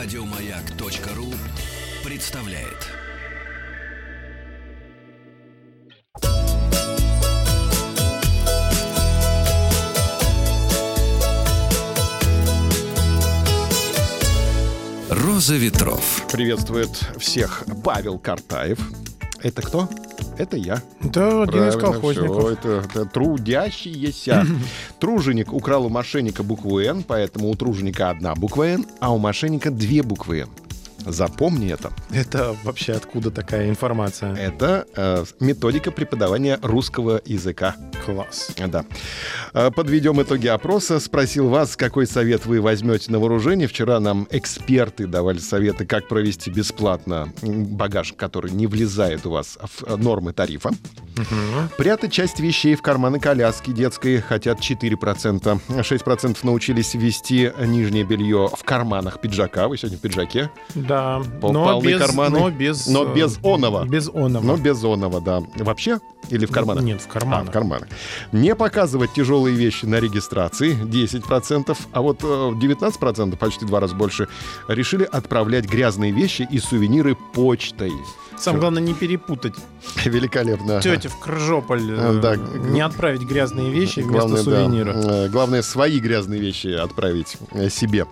Радиомаяк.ру представляет. Роза ветров. Приветствует всех Павел Картаев. Это кто? Это я. Да, один из колхозников. всё, это, это трудящийся. Труженик украл у мошенника букву «Н», поэтому у труженика одна буква «Н», а у мошенника две буквы «Н». Запомни это. Это вообще откуда такая информация? Это э, методика преподавания русского языка. Класс. Да. Э, Подведем итоги опроса. Спросил вас, какой совет вы возьмете на вооружение. Вчера нам эксперты давали советы, как провести бесплатно багаж, который не влезает у вас в э, нормы тарифа. Прятать часть вещей в карманы коляски детской хотят 4%. 6% научились вести нижнее белье в карманах пиджака. Вы сегодня в пиджаке. Да. Пол- но полны без, карманы. но без... Но э, без оного. Без оного. Но без зонного, да. Вообще? Или в карманах? Нет, в А, в карманах. Не показывать тяжелые вещи на регистрации 10%, а вот э, 19%, почти в два раза больше, решили отправлять грязные вещи и сувениры почтой. Самое главное не перепутать. Великолепно. Тетя в Крыжополь. А, э, да. Не отправить грязные вещи вместо Главное, да, сувенира. э, главное, свои грязные вещи отправить э, себе.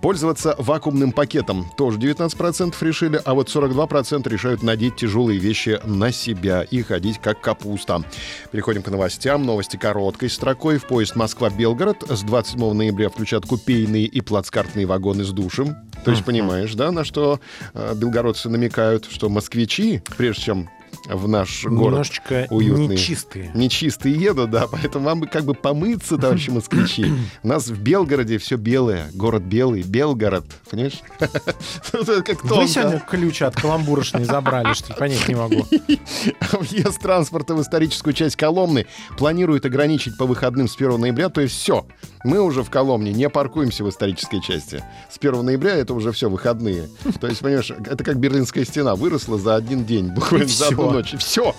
Пользоваться вакуумным пакетом тоже 19% решили, а вот 42% решают надеть тяжелые вещи на себя и ходить как капуста. Переходим к новостям. Новости короткой строкой. В поезд Москва-Белгород с 27 ноября включат купейные и плацкартные вагоны с душем. То есть, понимаешь, да, на что э, белгородцы намекают, что москвичи, прежде чем в наш город Немножечко уютный. нечистые. Нечистые едут, да, поэтому вам бы как бы помыться, товарищи москвичи. У нас в Белгороде все белое, город белый, Белгород, понимаешь? Это Как Вы сегодня ключ от каламбурошной забрали, что? Понять не могу. Въезд транспорта в историческую часть Коломны планируют ограничить по выходным с 1 ноября, то есть все. Мы уже в Коломне не паркуемся в исторической части. С 1 ноября это уже все выходные. То есть, понимаешь, это как Берлинская стена выросла за один день, буквально за одну ночь. Все,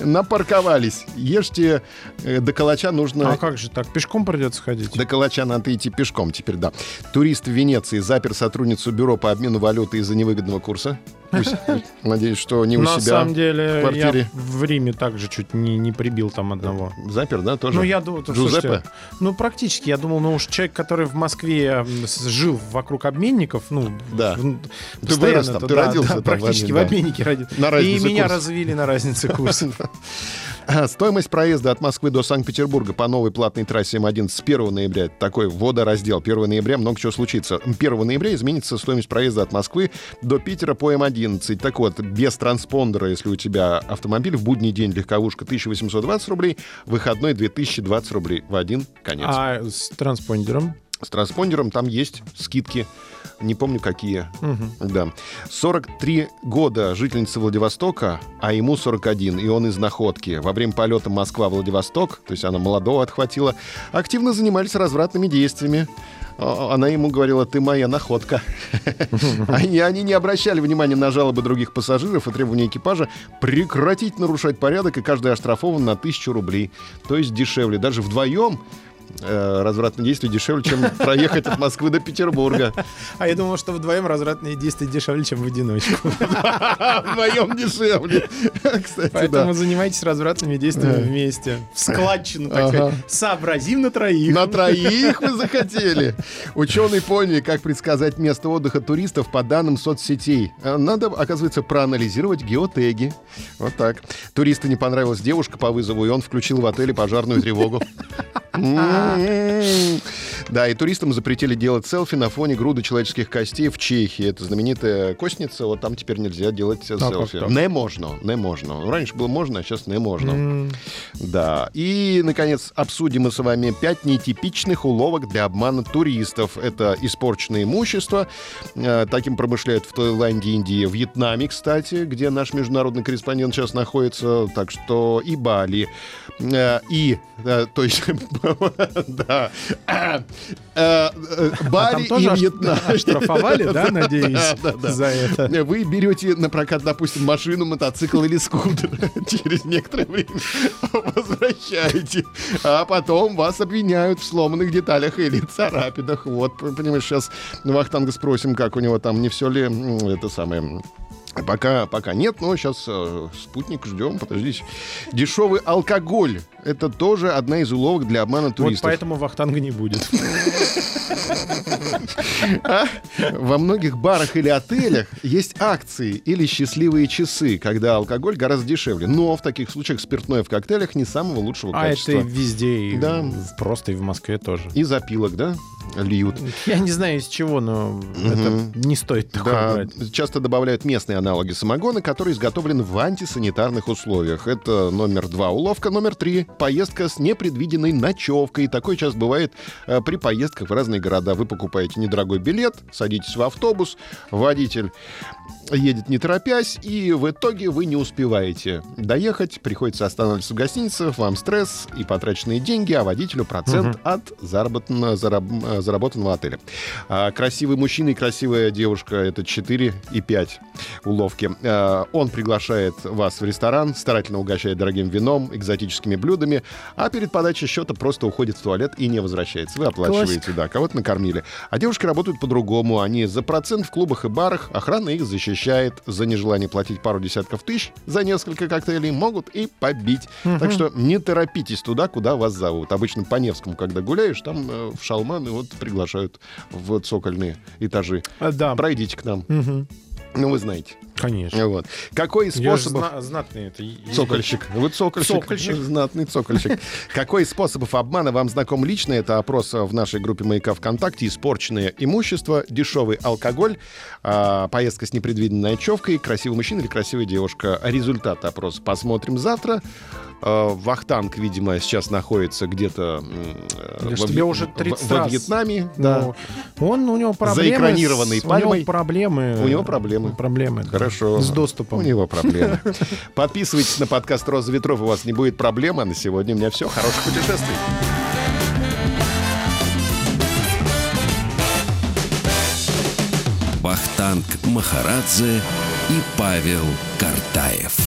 напарковались. Ешьте, э, до Калача нужно А как же так? Пешком придется ходить? До Калача надо идти пешком теперь, да. Турист в Венеции запер сотрудницу бюро по обмену валюты из-за невыгодного курса. Надеюсь, что не у На себя самом деле, в квартире. я в Риме также чуть не, не прибил там одного. Запер, да, тоже? Ну, я думаю, слушайте, ну, практически. Я думал, ну, уж человек, который в Москве жил вокруг обменников, ну, Да. Ты вырос там, ты да, родился практически в обменнике родился. На И меня развили на разнице курса. Стоимость проезда от Москвы до Санкт-Петербурга по новой платной трассе М1 с 1 ноября. Такой водораздел. 1 ноября много чего случится. 1 ноября изменится стоимость проезда от Москвы до Питера по М11. Так вот, без транспондера, если у тебя автомобиль, в будний день легковушка 1820 рублей, выходной 2020 рублей в один конец. А с транспондером? С транспондером там есть скидки. Не помню, какие. Да. 43 года жительница Владивостока, а ему 41, и он из Находки. Во время полета Москва-Владивосток, то есть она молодого отхватила, активно занимались развратными действиями. А- Она ему говорила, ты моя находка. Они, они не обращали внимания на жалобы других пассажиров и требования экипажа прекратить нарушать порядок, и каждый оштрафован на тысячу рублей. То есть дешевле. Даже вдвоем э, развратные действия дешевле, чем проехать от Москвы до Петербурга. А я думал, что вдвоем развратные действия дешевле, чем в одиночку. Вдвоем дешевле. Кстати, Поэтому занимайтесь развратными действиями вместе. В складчину, так сказать. Сообразим на троих. На троих вы захотели. Ученые поняли, как предсказать место отдыха туристов по данным соцсетей. Э, Надо, оказывается, проанализировать геотеги. Вот так. Туристу не понравилась девушка по вызову, и он включил в отеле пожарную тревогу. うん。Да, и туристам запретили делать селфи на фоне груды человеческих костей в Чехии. Это знаменитая костница, вот там теперь нельзя делать как селфи. так? Не можно, не можно. Ну, Раньше было можно, а сейчас не можно. М, Да. И, наконец, обсудим мы с вами пять нетипичных уловок для обмана туристов. Это испорченное имущество. Э, Таким промышляют в Таиланде, Индии, Вьетнаме, кстати, где наш международный корреспондент сейчас находится. Так что и Бали. Э, И, э, то есть, да. Э, э, А Барри и Вьетнам. оштрафовали, да, надеюсь, Да, да, да. за это? Вы берете на прокат, допустим, машину, мотоцикл или скутер. Через некоторое время возвращаете. А потом вас обвиняют в сломанных деталях или царапинах. Вот, понимаешь, сейчас Вахтанга спросим, как у него там, не все ли это самое... Пока, пока нет, но сейчас спутник ждем, подождите. Дешевый алкоголь. Это тоже одна из уловок для обмана Вот туристов. поэтому вахтанга не будет. А? Во многих барах или отелях есть акции или счастливые часы, когда алкоголь гораздо дешевле. Но в таких случаях спиртное в коктейлях не самого лучшего А это качества. везде, и Да. просто и в Москве тоже. И запилок, да, льют. Я не знаю из чего, но это не стоит такое Да, брать. часто добавляют местные аналоги самогона, которые изготовлены в антисанитарных условиях. Это номер два уловка. Номер три — поездка с непредвиденной ночевкой. Такое часто бывает э, при поездках в разные города. Вы покупаете недорогой билет, садитесь в автобус, водитель едет не торопясь, и в итоге вы не успеваете доехать, приходится останавливаться в гостинице, вам стресс и потраченные деньги, а водителю процент от заработанного, зараб- э, заработанного отеля. А красивый мужчина и красивая девушка — это 4 и 5 уловки. А, Он приглашает вас в ресторан, старательно угощает дорогим вином, экзотическими блюдами, а перед подачей счета просто уходит в туалет и не возвращается. Вы оплачиваете, да, кого-то накормили. А девушки работают по-другому. Они за процент в клубах и барах, охрана их защищает. За нежелание платить пару десятков тысяч за несколько коктейлей могут и побить. Так что не торопитесь туда, куда вас зовут. Обычно по Невскому, когда гуляешь, там э, в шалманы вот приглашают в цокольные этажи. А, Да, Пройдите к нам. Мгм. Ну, вы знаете. Конечно. Вот. Какой из Я способов... зна- знатный это. Цокольщик. Вы цокольщик. Цокольщик. Знатный цокольщик. Какой из способов обмана вам знаком лично? Это опрос в нашей группе «Маяка ВКонтакте». Испорченное имущество, дешевый алкоголь, а, поездка с непредвиденной ночевкой, красивый мужчина или красивая девушка. Результат опроса посмотрим завтра. А, Вахтанг, видимо, сейчас находится где-то э, во, тебе уже 30 во раз. Вьетнаме. Да. Ну, он, у него проблемы. Заэкранированный с- У пальмой. него проблемы. У него проблемы. Проблемы. да. Хорошо. С доступом. У него проблемы. Подписывайтесь на подкаст «Роза ветров», у вас не будет проблем. А на сегодня у меня все. Хороших путешествий. Вахтанг Махарадзе и Павел Картаев.